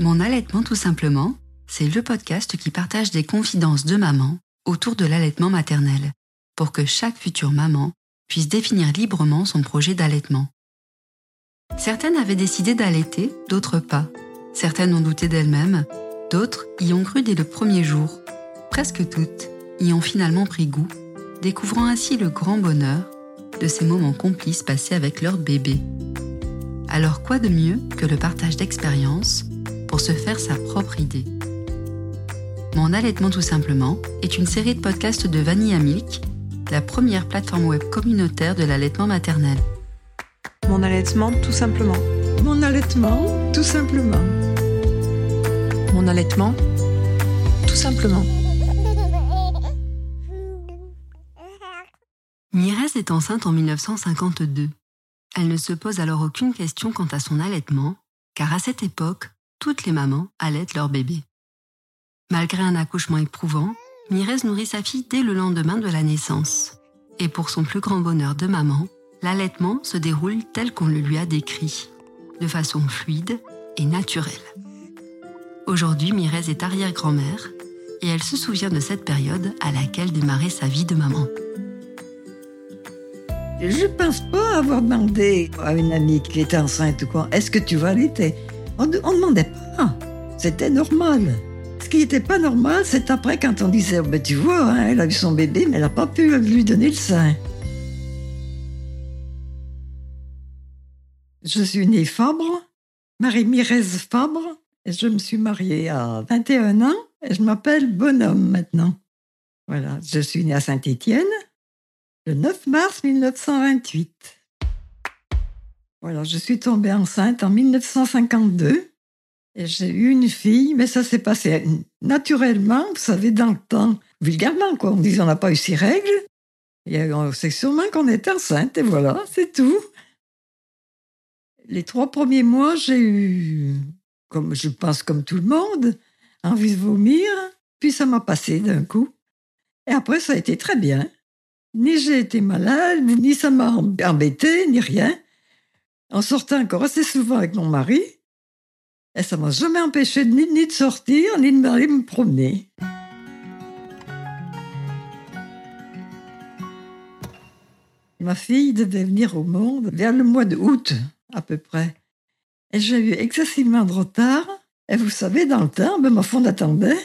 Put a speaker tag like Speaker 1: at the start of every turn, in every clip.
Speaker 1: Mon allaitement tout simplement, c'est le podcast qui partage des confidences de maman autour de l'allaitement maternel, pour que chaque future maman puisse définir librement son projet d'allaitement. Certaines avaient décidé d'allaiter, d'autres pas. Certaines ont douté d'elles-mêmes, d'autres y ont cru dès le premier jour. Presque toutes y ont finalement pris goût, découvrant ainsi le grand bonheur de ces moments complices passés avec leur bébé. Alors quoi de mieux que le partage d'expériences pour se faire sa propre idée Mon allaitement tout simplement est une série de podcasts de Vanilla Milk, la première plateforme web communautaire de l'allaitement maternel.
Speaker 2: Mon allaitement tout simplement.
Speaker 3: Mon allaitement tout simplement.
Speaker 2: Mon allaitement tout simplement.
Speaker 1: Mirez est enceinte en 1952. Elle ne se pose alors aucune question quant à son allaitement, car à cette époque, toutes les mamans allaitent leur bébé. Malgré un accouchement éprouvant, Mirez nourrit sa fille dès le lendemain de la naissance. Et pour son plus grand bonheur de maman, l'allaitement se déroule tel qu'on le lui a décrit, de façon fluide et naturelle. Aujourd'hui, Mirez est arrière-grand-mère et elle se souvient de cette période à laquelle démarrait sa vie de maman.
Speaker 3: Je pense pas avoir demandé à une amie qui était enceinte ou quoi, est-ce que tu vas allaiter? On ne demandait pas. C'était normal. Ce qui n'était pas normal, c'est après quand on disait, oh, ben, tu vois, hein, elle a eu son bébé, mais elle n'a pas pu lui donner le sein. Je suis née Fabre, Marie-Mirez Fabre, et je me suis mariée à 21 ans, et je m'appelle Bonhomme maintenant. Voilà, je suis née à Saint-Étienne, le 9 mars 1928. Voilà, je suis tombée enceinte en 1952 et j'ai eu une fille, mais ça s'est passé naturellement, vous savez, dans le temps, vulgairement, quoi. On disait on n'a pas eu six règles. C'est sûrement qu'on est enceinte et voilà, c'est tout. Les trois premiers mois, j'ai eu, comme je pense comme tout le monde, envie de vomir, puis ça m'a passé d'un coup. Et après, ça a été très bien. Ni j'ai été malade, ni ça m'a embêté, ni rien. En sortant encore assez souvent avec mon mari, et ça m'a jamais empêché ni, ni de sortir, ni d'aller me promener. Ma fille devait venir au monde vers le mois d'août, à peu près. Et j'ai eu excessivement de retard. Et vous savez, dans le temps, ben, ma fond attendait.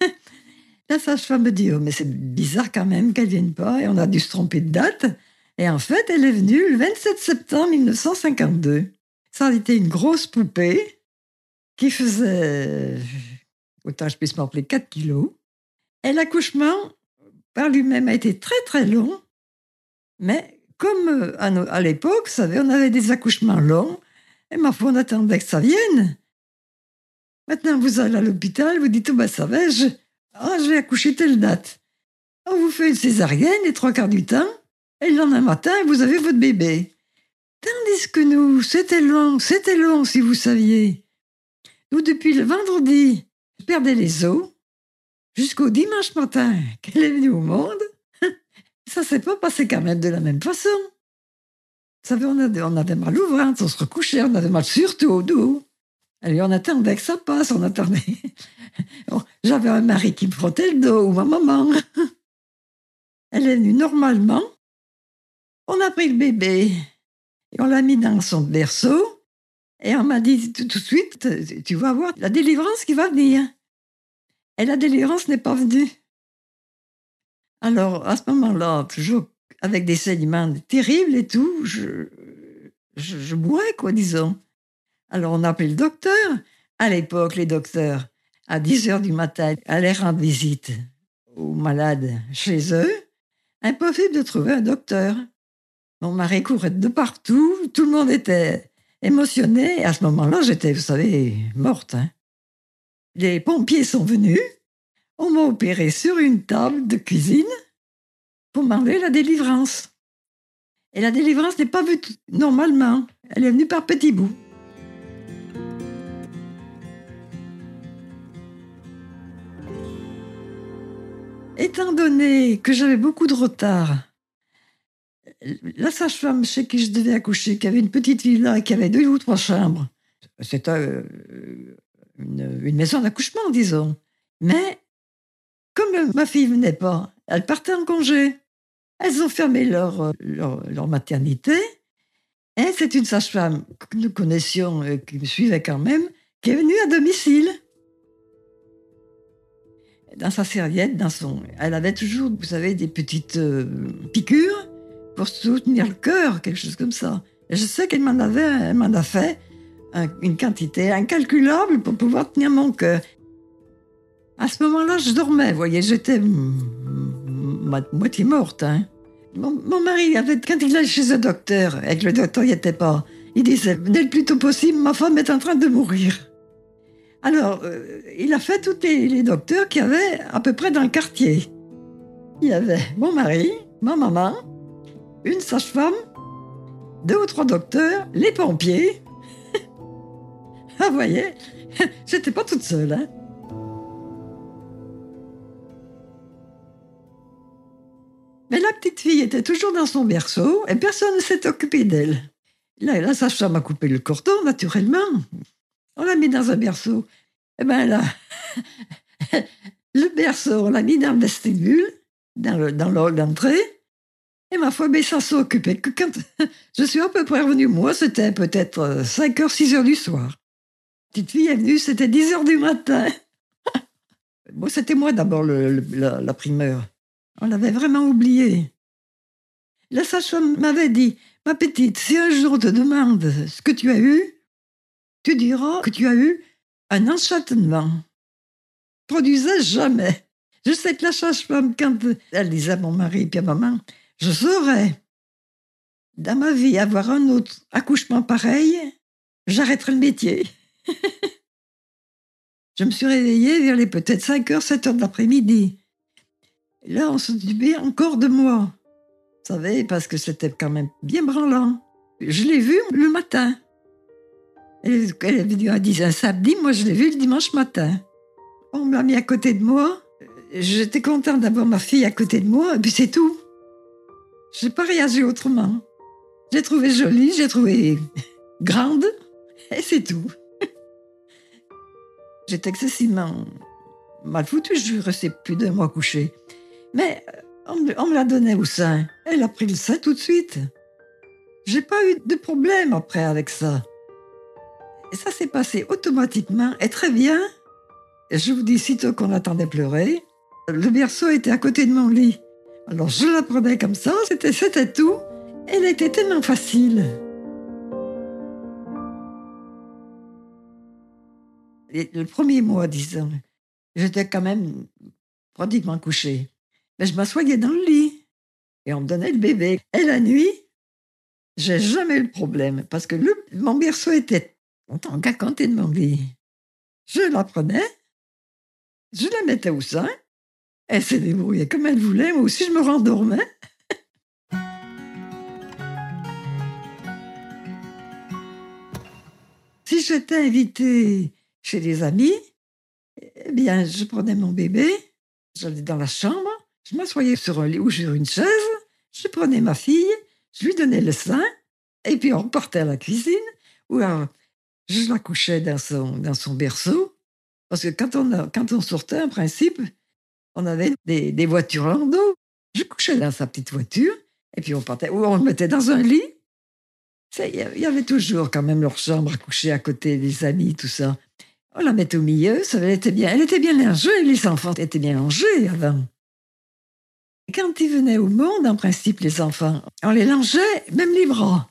Speaker 3: La sage-femme me dit, oh, mais c'est bizarre quand même qu'elle vienne pas, et on a dû se tromper de date. Et en fait, elle est venue le 27 septembre 1952. Ça a été une grosse poupée qui faisait, autant je puisse m'appeler, 4 kilos. Et l'accouchement, par lui-même, a été très très long. Mais comme euh, à, l'époque, vous savez, on avait des accouchements longs, et ma foi, on attendait que ça vienne. Maintenant, vous allez à l'hôpital, vous dites, oh ben ça va, je, ah, je vais accoucher telle date. On vous fait une césarienne les trois quarts du temps, et le lendemain matin, vous avez votre bébé. Tandis que nous, c'était long, c'était long, si vous saviez. Nous, depuis le vendredi, je perdais les os, jusqu'au dimanche matin qu'elle est venue au monde, ça s'est pas passé quand même de la même façon. Vous savez, on avait, on avait mal au ventre, on se recouchait, on avait mal surtout au dos. Et on attendait que ça passe, on attendait. J'avais un mari qui me frottait le dos, ou ma maman. Elle est venue normalement. On a pris le bébé et on l'a mis dans son berceau. Et on m'a dit tout, de suite, tu vas voir la délivrance qui va venir. Et la délivrance n'est pas venue. Alors, à ce moment-là, toujours avec des saignements terribles et tout, je, je, je quoi, disons. Alors on a appelé le docteur. À l'époque, les docteurs, à 10 heures du matin, allaient rendre visite aux malades chez eux. Impossible de trouver un docteur. Mon mari courait de partout, tout le monde était émotionné. À ce moment-là, j'étais, vous savez, morte. Hein. Les pompiers sont venus. On m'a opéré sur une table de cuisine pour m'enlever la délivrance. Et la délivrance n'est pas vue normalement. Elle est venue par petits bouts. Étant donné que j'avais beaucoup de retard, la sage-femme chez qui je devais accoucher, qui avait une petite villa, qui avait deux ou trois chambres, c'était euh, une, maison d'accouchement, disons. Mais comme ma fille venait pas, elle partait en congé. Elles ont fermé leur, leur, leur maternité. Et c'est une sage-femme que nous connaissions et qui me suivait quand même, qui est venue à domicile. Dans sa serviette, dans son, elle avait toujours, vous savez, des petites euh, piqûres pour soutenir le cœur, quelque chose comme ça. Et je sais qu'elle m'en avait, elle m'en a fait un- une quantité incalculable pour pouvoir tenir mon cœur. À ce moment-là, je dormais, vous voyez, j'étais mo- moitié morte. Hein. Mon, mari, avait, quand il allait chez le docteur, et que le docteur n'y était pas, il disait Dès le plus tôt possible, ma femme est en train de mourir. Alors, euh, il a fait tous les docteurs qu'il y avait à peu près dans le quartier. Il y avait mon mari, ma maman, une sage-femme, deux ou trois docteurs, les pompiers. ah, vous voyez, j'étais pas toute seule. Hein. Mais la petite fille était toujours dans son berceau et personne ne s'est occupé d'elle. Là, la sage-femme a coupé le cordon, naturellement. On l'a mis dans un berceau. Eh bien là, le berceau, on l'a mis dans le vestibule, dans le, dans le d'entrée. Ma foi, mais ça occupé que quand je suis à peu près revenue, moi, c'était peut-être 5 heures, 6 heures du soir. Petite fille est venue, c'était 10 heures du matin. bon, c'était moi d'abord la primeur. On l'avait vraiment oublié. La sage-femme m'avait dit, ma petite, si un jour on te demande ce que tu as eu, tu diras que tu as eu un enchantement. Produisait jamais. Je sais que la sage-femme, quand elle disait à mon mari et à maman, je saurais, dans ma vie, avoir un autre accouchement pareil, j'arrêterai le métier. je me suis réveillée vers les peut-être 5 heures, 7 heures de l'après-midi. Là, on s'occupait encore de moi. Vous savez, parce que c'était quand même bien branlant. Je l'ai vu le matin. Elle, à 10 un samedi, moi je l'ai vu le dimanche matin. On me l'a mis à côté de moi. J'étais contente d'avoir ma fille à côté de moi, et puis c'est tout. J'ai pas réagi autrement. J'ai trouvé jolie, j'ai trouvé grande, et c'est tout. J'étais excessivement mal foutue, je restais plus d'un mois couchée. Mais euh, on me, l'a donné au sein. Elle a pris le sein tout de suite. J'ai pas eu de problème après avec ça. Et ça s'est passé automatiquement et très bien. Je vous dis, sitôt qu'on attendait pleurer, le berceau était à côté de mon lit. Alors je la prenais comme ça, c'était, tout. Elle était tellement facile. Le premier mois, disons, j'étais quand même pratiquement couchée. Mais je m'assoyais dans le lit et on me donnait le bébé. Et la nuit, j'ai jamais eu le problème parce que mon berceau était en qu'à côté de mon lit. Je la prenais, je la mettais au sein, elle s'est débrouillée comme elle voulait, moi aussi je me rendormais. si j'étais invitée chez des amis, eh bien, je prenais mon bébé, j'allais dans la chambre, je m'assoyais sur un lit ou sur une chaise, je prenais ma fille, je lui donnais le sein, et puis on repartait à la cuisine, ou alors je la couchais dans son, dans son berceau, parce que quand on, quand on sortait, en principe, on avait des, des voitures landau. Je couchais dans sa petite voiture, et puis on partait, ou on le mettait dans un lit. Il y avait toujours quand même leur chambre à coucher à côté des amis, tout ça. On la mettait au milieu, ça elle était bien, elle était bien rangée, les enfants étaient bien rangés avant. Quand ils venaient au monde, en principe, les enfants, on les longeait, même les bras,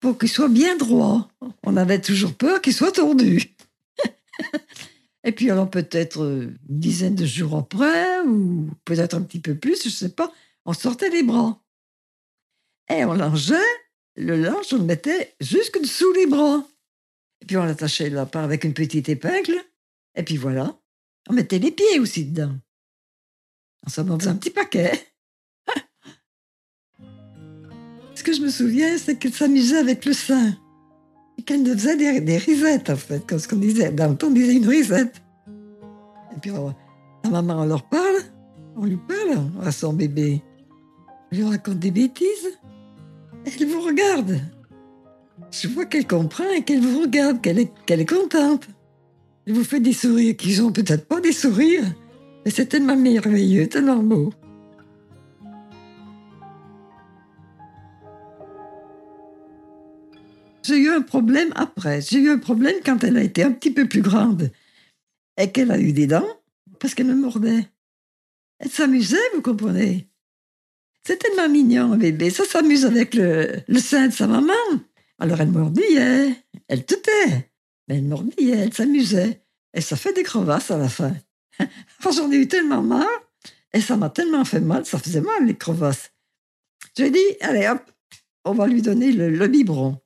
Speaker 3: pour qu'ils soient bien droits. On avait toujours peur qu'ils soient tordus. Et puis alors peut-être euh, une dizaine de jours après, ou peut-être un petit peu plus, je sais pas, on sortait les bras. Et on longeait, le linge, on le mettait jusque dessous les bras. Et puis on l'attachait là par avec une petite épingle. Et puis voilà, on mettait les pieds aussi dedans. En somme, on faisait un petit paquet. Ce que je me souviens, c'est qu'elle s'amusait avec le sein. Qu'elle faisait des, risettes, en fait, comme ce qu'on disait. Dans le temps, on disait une risette. Et puis, la maman, on leur parle. On lui parle à son bébé. On lui raconte des bêtises. Elle vous regarde. Je vois qu'elle comprend et qu'elle vous regarde, qu'elle est, qu'elle est contente. Elle vous fait des sourires qui sont peut-être pas des sourires, mais c'est tellement merveilleux, tellement beau. J'ai eu un problème après. J'ai eu un problème quand elle a été un petit peu plus grande et qu'elle a eu des dents parce qu'elle me mordait. Elle s'amusait, vous comprenez? C'est tellement mignon, un bébé. Ça s'amuse avec le, sein de sa maman. Alors elle mordillait, elle toutait, mais elle mordillait, elle s'amusait. Et ça fait des crevasses à la fin. J'en ai eu tellement marre, et ça m'a tellement fait mal, ça faisait mal les crevasses. J'ai dit, allez hop, on va lui donner le biberon.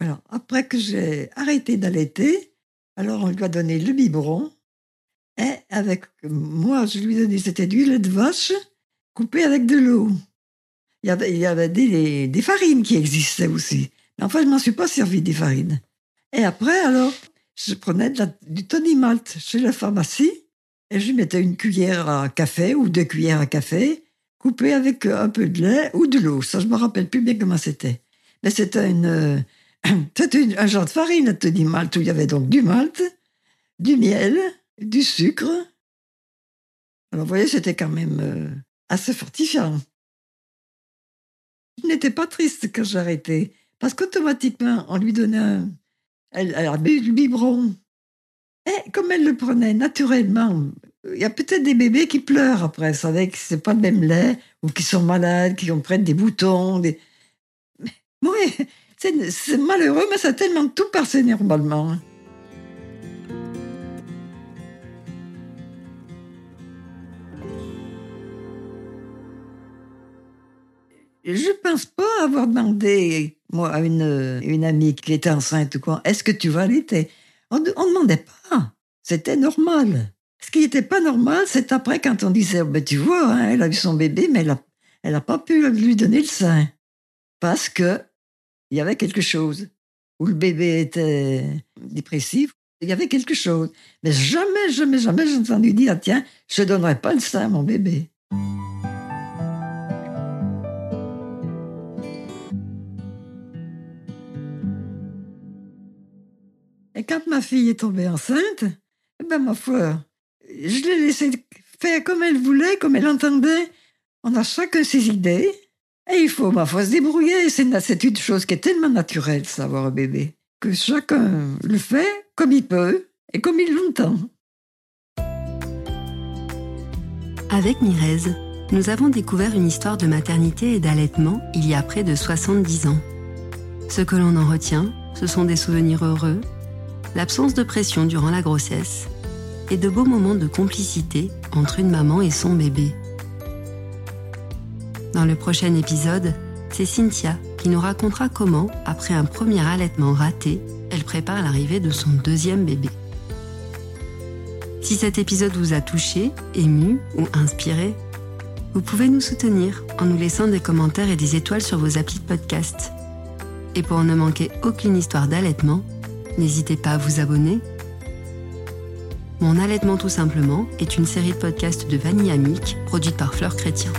Speaker 3: Alors, après que j'ai arrêté d'allaiter, alors on lui a donné le biberon. Et avec moi, je lui ai donné, c'était du lait de vache coupé avec de l'eau. Il y avait, des, farines qui existaient aussi. Mais enfin, je ne m'en suis pas servi des farines. Et après, alors, je prenais du Tony Malt chez la pharmacie et je mettais une cuillère à café ou deux cuillères à café coupées avec un peu de lait ou de l'eau. Ça, je me rappelle plus bien comment c'était. Mais c'était une, un genre de farine, la Tony Malt, où il y avait donc du malt, du miel, du sucre. Alors, vous voyez, c'était quand même euh, assez fortifiant. Je n'étais pas triste quand arrêté, parce qu'automatiquement, on lui donnait un. Elle, elle a bu du biberon. Et comme elle le prenait naturellement, il y a peut-être des bébés qui pleurent après, ça savez que c'est pas le même lait, ou qui sont malades, qui ont prennent des boutons. Des... Oui, c'est malheureux, mais ça a tellement tout passé normalement. Je pense pas avoir demandé, moi, à une, amie qui était enceinte ou quoi, est-ce que tu vas allaiter On ne demandait pas. C'était normal. Ce qui n'était pas normal, c'est après quand on disait, oh, tu vois, hein, elle a eu son bébé, mais elle n'a elle a pas pu lui donner le sein. Parce que il y avait quelque chose. Ou le bébé était dépressif, il y avait quelque chose. Mais jamais, jamais, jamais, je entendu dire, tiens, je ne donnerai pas le sein à mon bébé. Et quand ma fille est tombée enceinte, eh ben, ma foi, je l'ai laissée faire comme elle voulait, comme elle entendait. On a chacun ses idées. Il faut, ma foi, se débrouiller. C'est une chose qui est tellement naturelle, savoir un bébé, que chacun le fait comme il peut et comme il l'entend.
Speaker 1: Avec Mirez, nous avons découvert une histoire de maternité et d'allaitement il y a près de 70 ans. Ce que l'on en retient, ce sont des souvenirs heureux, l'absence de pression durant la grossesse et de beaux moments de complicité entre une maman et son bébé. Dans le prochain épisode, c'est Cynthia qui nous racontera comment, après un premier allaitement raté, elle prépare l'arrivée de son deuxième bébé. Si cet épisode vous a touché, ému ou inspiré, vous pouvez nous soutenir en nous laissant des commentaires et des étoiles sur vos applis de podcast. Et pour ne manquer aucune histoire d'allaitement, n'hésitez pas à vous abonner. Mon allaitement tout simplement est une série de podcasts de Vanille Amique produite par Fleur Chrétien.